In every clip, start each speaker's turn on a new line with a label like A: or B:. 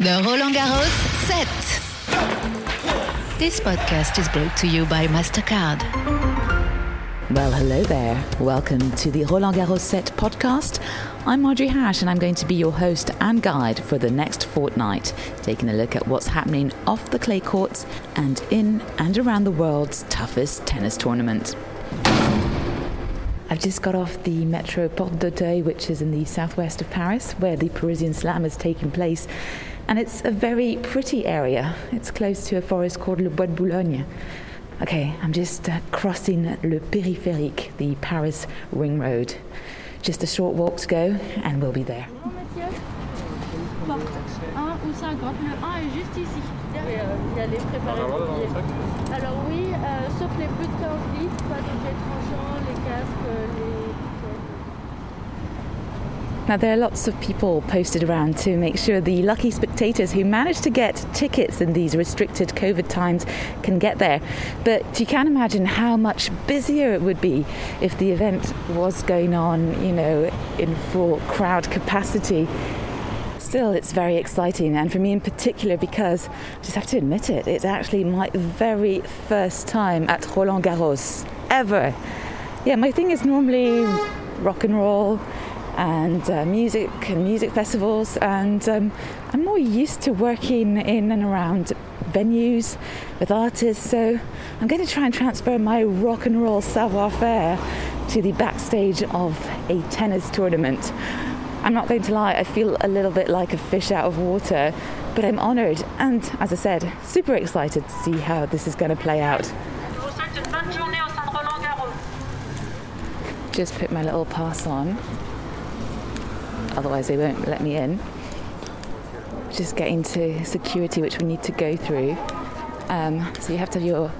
A: The Roland Garros set. This podcast is brought to you by MasterCard.
B: Well, hello there. Welcome to the Roland Garros Set podcast. I'm Marjorie Hash, and I'm going to be your host and guide for the next fortnight, taking a look at what's happening off the clay courts and in and around the world's toughest tennis tournament. I've just got off the Metro Porte d'Auteuil, which is in the southwest of Paris, where the Parisian Slam is taking place. And it's a very pretty area. It's close to a forest called Le Bois de Boulogne. Okay, I'm just uh, crossing Le Périphérique, the Paris ring road. Just a short walk to go, and we'll be there.
C: Porte 1 ou 50. Le 1 est juste ici. Il y a les préparés. Alors oui, euh, sauf les plus de 15 pas d'objets tranchants, les casques, les...
B: Now, there are lots of people posted around to make sure the lucky spectators who manage to get tickets in these restricted COVID times can get there. But you can imagine how much busier it would be if the event was going on, you know, in full crowd capacity. Still, it's very exciting, and for me in particular, because I just have to admit it, it's actually my very first time at Roland Garros ever. Yeah, my thing is normally rock and roll and uh, music and music festivals, and um, I'm more used to working in and around venues with artists. So I'm going to try and transfer my rock and roll savoir faire to the backstage of a tennis tournament. I'm not going to lie, I feel a little bit like a fish out of water, but I'm honoured and, as I said, super excited to see how this is going to play out. Just put my little pass on, otherwise, they won't let me in. Just getting to security, which we need to go through. Um, so you have to have your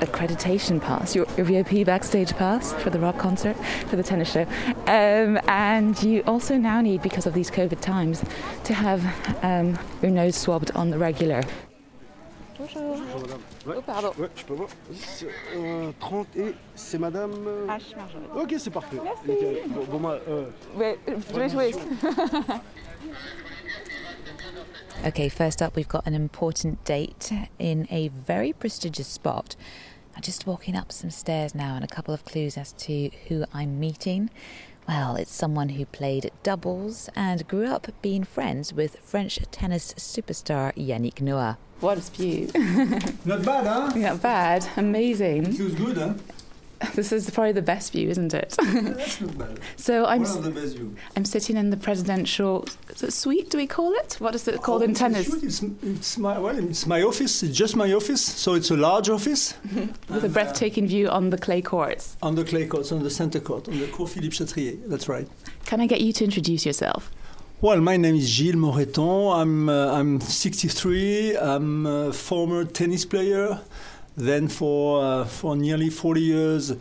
B: accreditation pass, your, your VIP backstage pass for the rock concert, for the tennis show. Um, and you also now need, because of these COVID times, to have um, your nose swabbed on the regular. Bonjour.
D: Ouais.
B: Oh, pardon.
D: Ouais, je peux voir. Euh, 30 et c'est madame. euh, ah,
B: H. Marjolaine.
D: Ok, c'est parfait.
B: Merci.
D: Nickel. Bon, bon, moi, euh,
B: Wait, wait, wait. okay, first up, we've got an important date in a very prestigious spot. I'm just walking up some stairs now, and a couple of clues as to who I'm meeting. Well, it's someone who played doubles and grew up being friends with French tennis superstar Yannick Noah. What a view!
D: Not bad, huh?
B: Not bad, amazing.
D: Feels good, huh?
B: This is probably the best view, isn't it?
D: That's not bad.
B: so I'm.
D: One of the best views.
B: I'm sitting in the presidential suite. Do we call it? What is it oh, called in tennis?
D: It's, it's my well, it's my office. It's just my office, so it's a large office
B: With a uh, breathtaking view on the clay courts.
D: on the clay courts, on the center court, on the Court Philippe Chatrier. That's right.
B: Can I get you to introduce yourself?
D: Well, my name is Gilles Moretton. I'm uh, I'm 63. I'm a former tennis player. Then for uh, for nearly 40 years,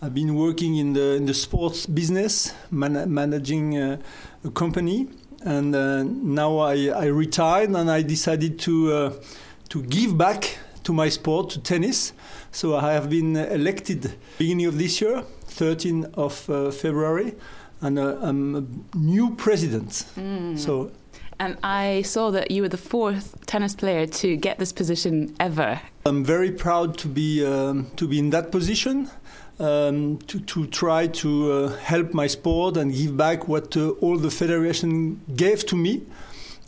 D: I've been working in the in the sports business, man- managing uh, a company. And uh, now I, I retired, and I decided to uh, to give back to my sport, to tennis. So I have been elected beginning of this year, 13th of uh, February, and uh, I'm a new president. So
B: And I saw that you were the fourth tennis player to get this position ever.
D: I'm very proud to be um, to be in that position. Um, to, to try to uh, help my sport and give back what uh, all the federation gave to me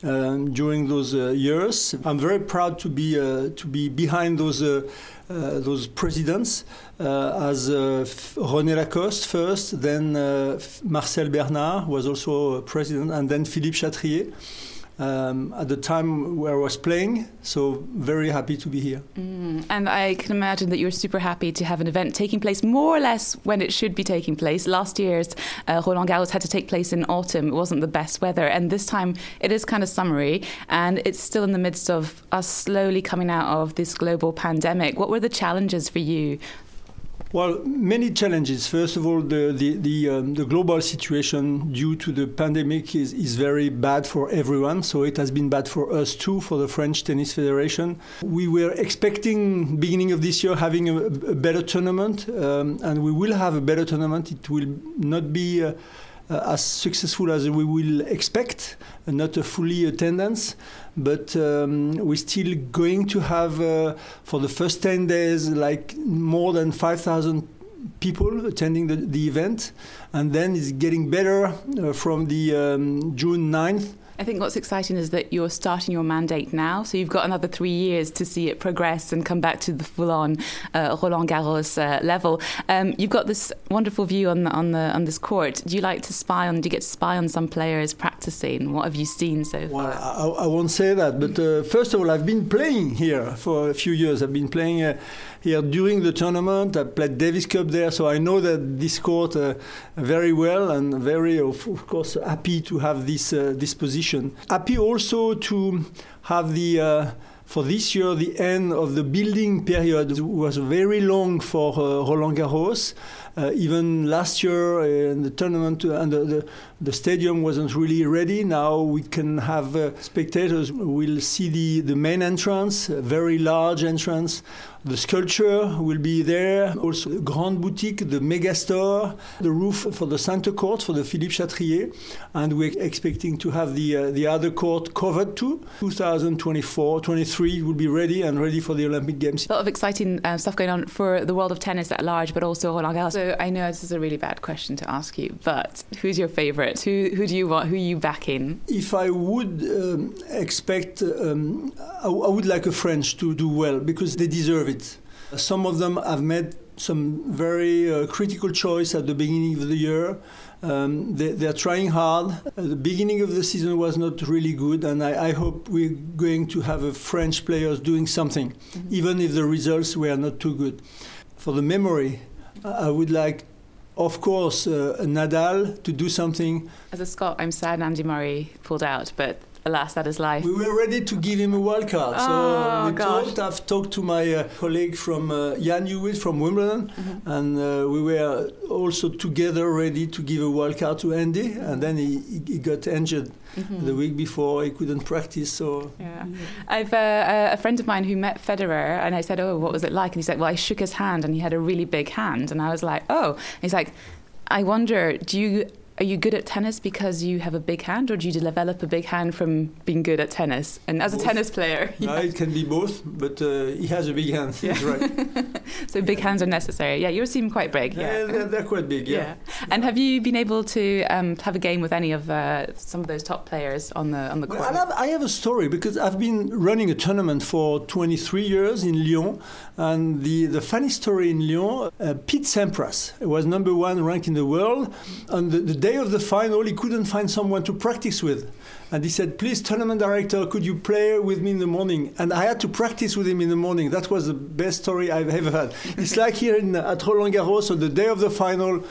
D: um, during those uh, years. I'm very proud to be uh, to be behind those uh, those presidents uh, as uh, René Lacoste first, then uh, Marcel Bernard was also a president, and then Philippe Chatrier. Um, at the time where I was playing, so very happy to be here.
B: Mm. And I can imagine that you're super happy to have an event taking place more or less when it should be taking place. Last year's uh, Roland Garros had to take place in autumn. It wasn't the best weather. And this time it is kind of summery and it's still in the midst of us slowly coming out of this global pandemic. What were the challenges for you?
D: Well, many challenges. First of all, the the the, um, the global situation due to the pandemic is, is very bad for everyone. So it has been bad for us too, for the French Tennis Federation. We were expecting beginning of this year having a, a better tournament, um, and we will have a better tournament. It will not be. Uh, as successful as we will expect, not a fully attendance, but um, we're still going to have uh, for the first 10 days like more than 5,000 people attending the, the event, and then it's getting better uh, from the um, June 9th
B: I think what's exciting is that you're starting your mandate now, so you've got another three years to see it progress and come back to the full-on uh, Roland Garros uh, level. Um, you've got this wonderful view on the, on the on this court. Do you like to spy on? Do you get to spy on some players practicing? What have you seen so
D: far? Well, I, I won't say that, but uh, first of all, I've been playing here for a few years. I've been playing uh, here during the tournament. I played Davis Cup there, so I know that this court uh, very well and very, of, of, course, happy to have this uh, this position. Happy also to have the. Uh, for this year, the end of the building period was very long for uh, Roland Garros. Uh, even last year in the tournament and the, the, the, stadium wasn't really ready. Now we can have uh, spectators will see the, the main entrance, a very large entrance the sculpture will be there, also the Grand Boutique, the mega store, the roof for the center court for the Philippe Chatrier, and we're expecting to have the uh, the other court covered too. 2024, 23 will be ready and ready for the Olympic Games.
B: A lot of exciting uh, stuff going on for the world of tennis at large, but also Roland Garros. So I know this is a really bad question to ask you, but who's your favourite? Who who do you want? Who are you backing?
D: If I would um, expect, um, I, I would like a French to do well because they deserve it it. Some of them have made some very uh, critical choice at the beginning of the year. Um, they, are trying hard. Uh, the beginning of the season was not really good, and I, I hope we're going to have a French players doing something, mm-hmm. even if the results were not too good. For the memory, I would like, of course, uh, Nadal to do something.
B: As a Scot, I'm sad Andy Murray pulled out, but alas, that is life.
D: We were ready to give him a wild card.
B: Oh,
D: so we
B: gosh.
D: talked, I've talked to my uh, colleague from uh, Ian Hewitt from Wimbledon, mm-hmm. and uh, we were also together ready to give a wild card to Andy, and then he, he got injured. Mm-hmm. The week before, he couldn't practice. So,
B: yeah, I've uh, a friend of mine who met Federer, and I said, "Oh, what was it like?" And he said, "Well, I shook his hand, and he had a really big hand." And I was like, "Oh," and he's like, "I wonder, do you are you good at tennis because you have a big hand, or do you develop a big hand from being good at tennis? And as both. a tennis player,
D: yeah. it can be both, but uh, he has a big hand. Yeah. right.
B: so big hands are necessary. Yeah, yours seem quite big.
D: Yeah, they're, they're, quite big. Yeah. yeah.
B: And have you been able to um, have a game with any of uh, some of those top players on the on the court?
D: Well, I, have, I have a story because I've been running a tournament for 23 years in Lyon, and the the funny story in Lyon, uh, Pete Sampras was number one ranked in the world, and the, the day of the final, he couldn't find someone to practice with. And he said, Please, tournament director, could you play with me in the morning? And I had to practice with him in the morning. That was the best story I've ever had. it's like here in, at Roland Garros, on the day of the final,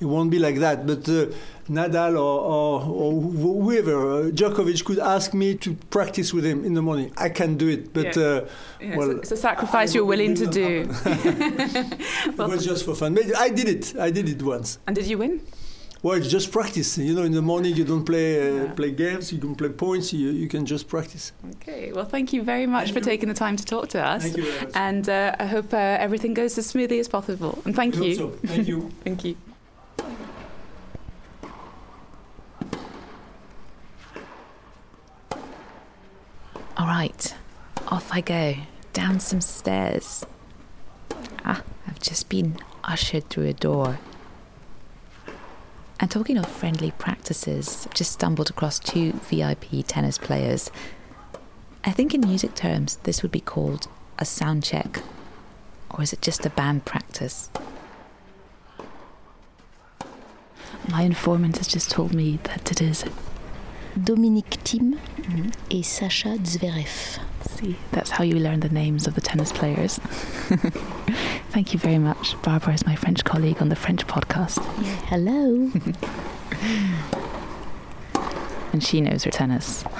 D: it won't be like that. But uh, Nadal or, or, or whoever, uh, Djokovic, could ask me to practice with him in the morning. I can do it, but
B: yeah. Uh, yeah, well, it's, a, sacrifice you're willing to do.
D: well, it was just for fun. But I did it. I did it once.
B: And did you win?
D: Well, it's just practice. You know, in the morning you don't play uh, yeah. play games. You can play points. You, you can just practice.
B: Okay. Well, thank you very much thank for you. taking the time to talk to us.
D: Thank you very much.
B: And uh, I hope uh, everything goes as smoothly as possible. And thank
D: I
B: you.
D: So. Thank you.
B: thank you. All right, off I go down some stairs. Ah, I've just been ushered through a door and talking of friendly practices, I've just stumbled across two VIP tennis players. I think in music terms, this would be called a sound check. Or is it just a band practice? My informant has just told me that it is
E: Dominic Thiem mm-hmm. et Sasha Zverev.
B: See, that's how you learn the names of the tennis players. Thank you very much. Barbara is my French colleague on the French podcast.
E: Hello.
B: and she knows her tennis.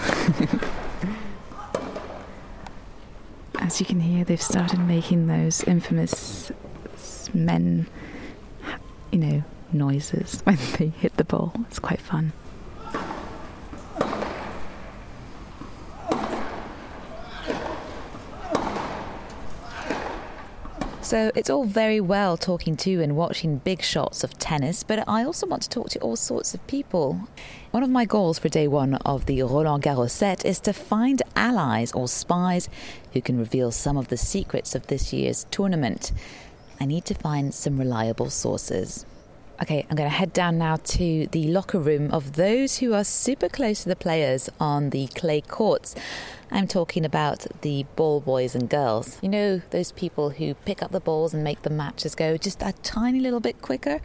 B: As you can hear, they've started making those infamous men, you know, noises when they hit the ball. It's quite fun. So it's all very well talking to and watching big shots of tennis, but I also want to talk to all sorts of people. One of my goals for day one of the Roland Garros set is to find allies or spies who can reveal some of the secrets of this year's tournament. I need to find some reliable sources. Okay, I'm going to head down now to the locker room of those who are super close to the players on the clay courts. I'm talking about the ball boys and girls. You know, those people who pick up the balls and make the matches go just a tiny little bit quicker?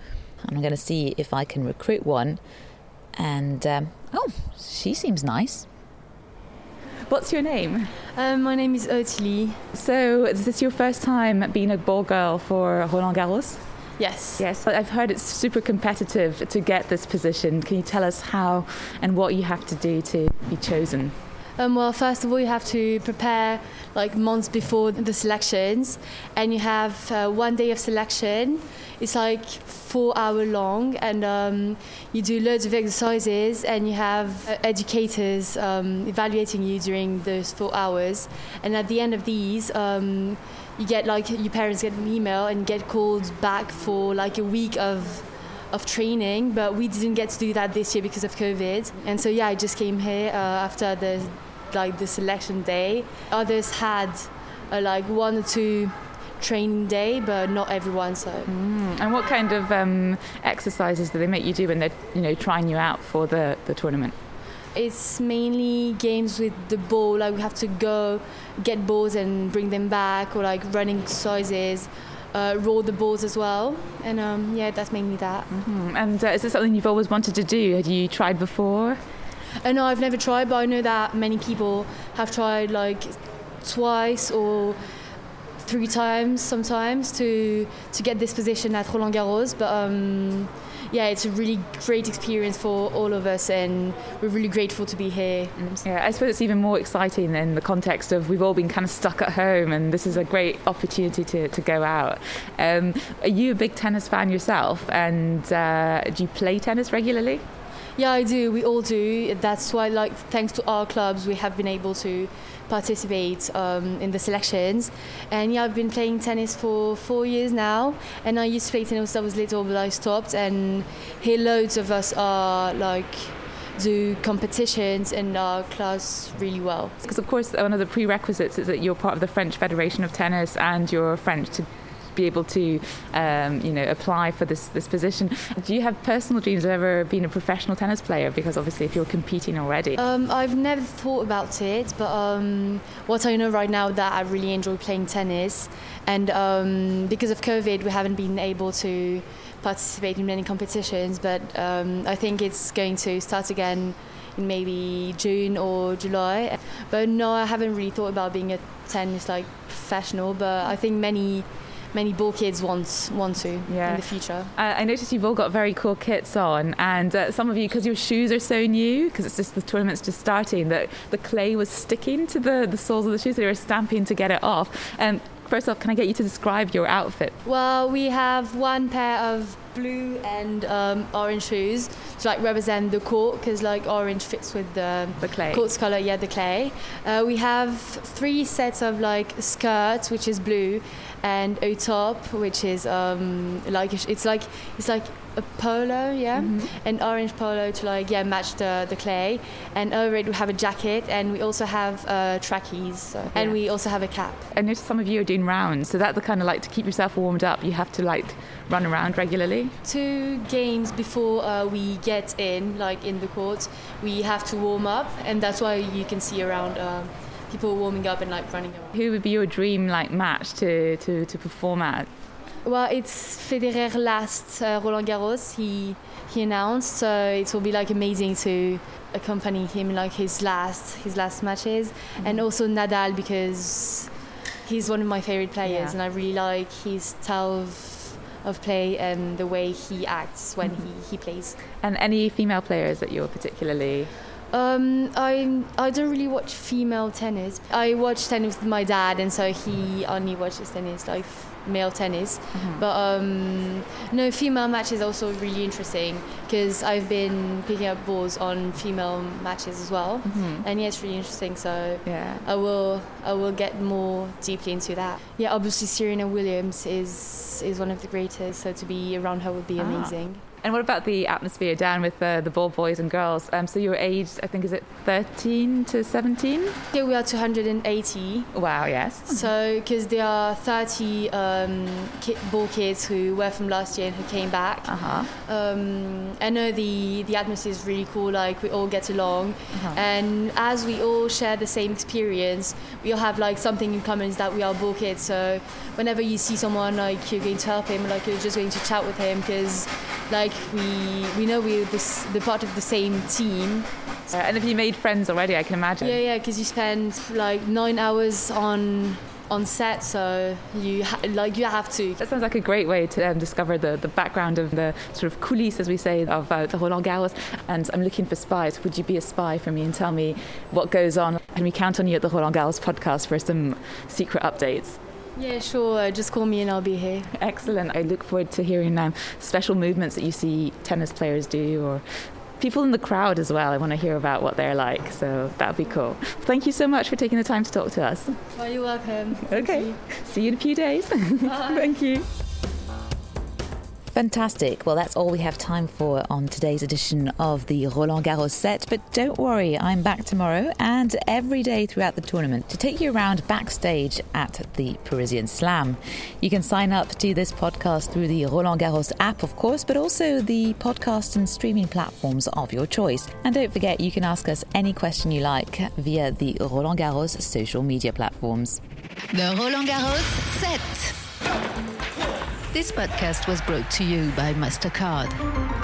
B: I'm going to see if I can recruit one. And, um, oh, she seems nice. What's your name?
C: Um, my name is Ottilie.
B: So, is this your first time being a ball girl for Roland Garros?
C: Yes.
B: Yes, I've heard it's super competitive to get this position. Can you tell us how and what you have to do to be chosen?
C: Um, well, first of all, you have to prepare like months before the selections, and you have uh, one day of selection. It's like four hour long, and um, you do loads of exercises, and you have uh, educators um, evaluating you during those four hours. And at the end of these, um, you get like your parents get an email and get called back for like a week of of training, but we didn't get to do that this year because of COVID. And so yeah, I just came here uh, after the like the selection day. Others had uh, like one or two training day, but not everyone. So.
B: Mm. And what kind of um, exercises do they make you do when they're you know trying you out for the the tournament?
C: It's mainly games with the ball. Like we have to go get balls and bring them back, or like running exercises. Uh, roll the balls as well, and um, yeah, that's mainly that.
B: Mm-hmm. And uh, is this something you've always wanted to do? Had you tried before?
C: Uh, no, I've never tried, but I know that many people have tried like twice or three times sometimes to to get this position at Roland Garros. But um, yeah, it's a really great experience for all of us, and we're really grateful to be here.
B: Yeah, I suppose it's even more exciting in the context of we've all been kind of stuck at home, and this is a great opportunity to, to go out. Um, are you a big tennis fan yourself, and uh, do you play tennis regularly?
C: Yeah, I do. We all do. That's why, like, thanks to our clubs, we have been able to participate um, in the selections. And yeah, I've been playing tennis for four years now. And I used to play tennis when I was little, but I stopped. And here, loads of us are like do competitions in our class really well.
B: Because of course, one of the prerequisites is that you're part of the French Federation of Tennis and you're French to be able to, um, you know, apply for this this position. Do you have personal dreams of ever being a professional tennis player? Because obviously, if you're competing already,
C: um, I've never thought about it. But um, what I know right now that I really enjoy playing tennis, and um, because of COVID, we haven't been able to participate in many competitions. But um, I think it's going to start again in maybe June or July. But no, I haven't really thought about being a tennis like professional. But I think many many ball kids want want to yeah. in the future.
B: Uh, I noticed you've all got very cool kits on, and uh, some of you, because your shoes are so new, because it's just the tournament's just starting, that the clay was sticking to the, the soles of the shoes. So they were stamping to get it off. And um, first off, can I get you to describe your outfit?
C: Well, we have one pair of blue and um, orange shoes to like represent the court because like orange fits with the,
B: the clay
C: court's color yeah the clay uh, we have three sets of like skirts which is blue and a top which is um, like it's like it's like a polo yeah mm-hmm. an orange polo to like yeah match the, the clay and over it we have a jacket and we also have uh, trackies so. yeah. and we also have a cap
B: I noticed some of you are doing rounds so that the kind of like to keep yourself warmed up you have to like run around regularly
C: two games before uh, we get in like in the court we have to warm up and that's why you can see around uh, people warming up and like running around.
B: Who would be your dream like match to, to, to perform at?
C: Well, it's Federer last uh, Roland Garros. He he announced, so it will be like amazing to accompany him like his last his last matches, mm-hmm. and also Nadal because he's one of my favorite players, yeah. and I really like his style of, of play and the way he acts when mm-hmm. he, he plays.
B: And any female players that you're particularly
C: Um, I I don't really watch female tennis. I watch tennis with my dad, and so he only watches tennis like male tennis.
B: Mm-hmm.
C: But um, no, female matches are also really interesting because I've been picking up balls on female matches as well, and yeah, it's really interesting. So
B: Mm-hmm. Yeah.
C: I will I will get more deeply into that. Yeah, obviously Serena Williams is is one of the greatest. So to be around her would be
B: Ah.
C: amazing.
B: And what about the atmosphere down with the, the ball boys and girls? Um, so you were aged, I think, is it 13 to 17?
C: Yeah, we are 280.
B: Wow, yes.
C: So, because there are 30 um, ki- ball kids who were from last year and who came back.
B: Uh huh.
C: Um, I know the, the atmosphere is really cool, like we all get along. And as we all share the same experience, we all have like something in common is that we are ball kids. So, whenever you see someone, like you're going to help him, like you're just going to chat with him because like we, we know we're this, the part of the same team.
B: Uh, and have you made friends already? I can imagine.
C: Yeah, yeah, because you spend like nine hours on on set, so you ha- like you have to.
B: That sounds like a great way to um, discover the, the background of the sort of coulisses, as we say, of uh, the Roland Garros. And I'm looking for spies. Would you be a spy for me and tell me what goes on? Can we count on you at the Roland Garros podcast for some secret updates?
C: Yeah, sure. Just call me and I'll be here.
B: Excellent. I look forward to hearing um, special movements that you see tennis players do or people in the crowd as well. I want to hear about what they're like. So that'd be cool. Thank you so much for taking the time to talk to us.
C: Well, you're welcome.
B: Okay.
C: you.
B: See you in a few days. Thank you. Fantastic. Well, that's all we have time for on today's edition of the Roland Garros set. But don't worry, I'm back tomorrow and every day throughout the tournament to take you around backstage at the Parisian Slam. You can sign up to this podcast through the Roland Garros app, of course, but also the podcast and streaming platforms of your choice. And don't forget, you can ask us any question you like via the Roland Garros social media platforms.
A: The Roland Garros set. This podcast was brought to you by MasterCard.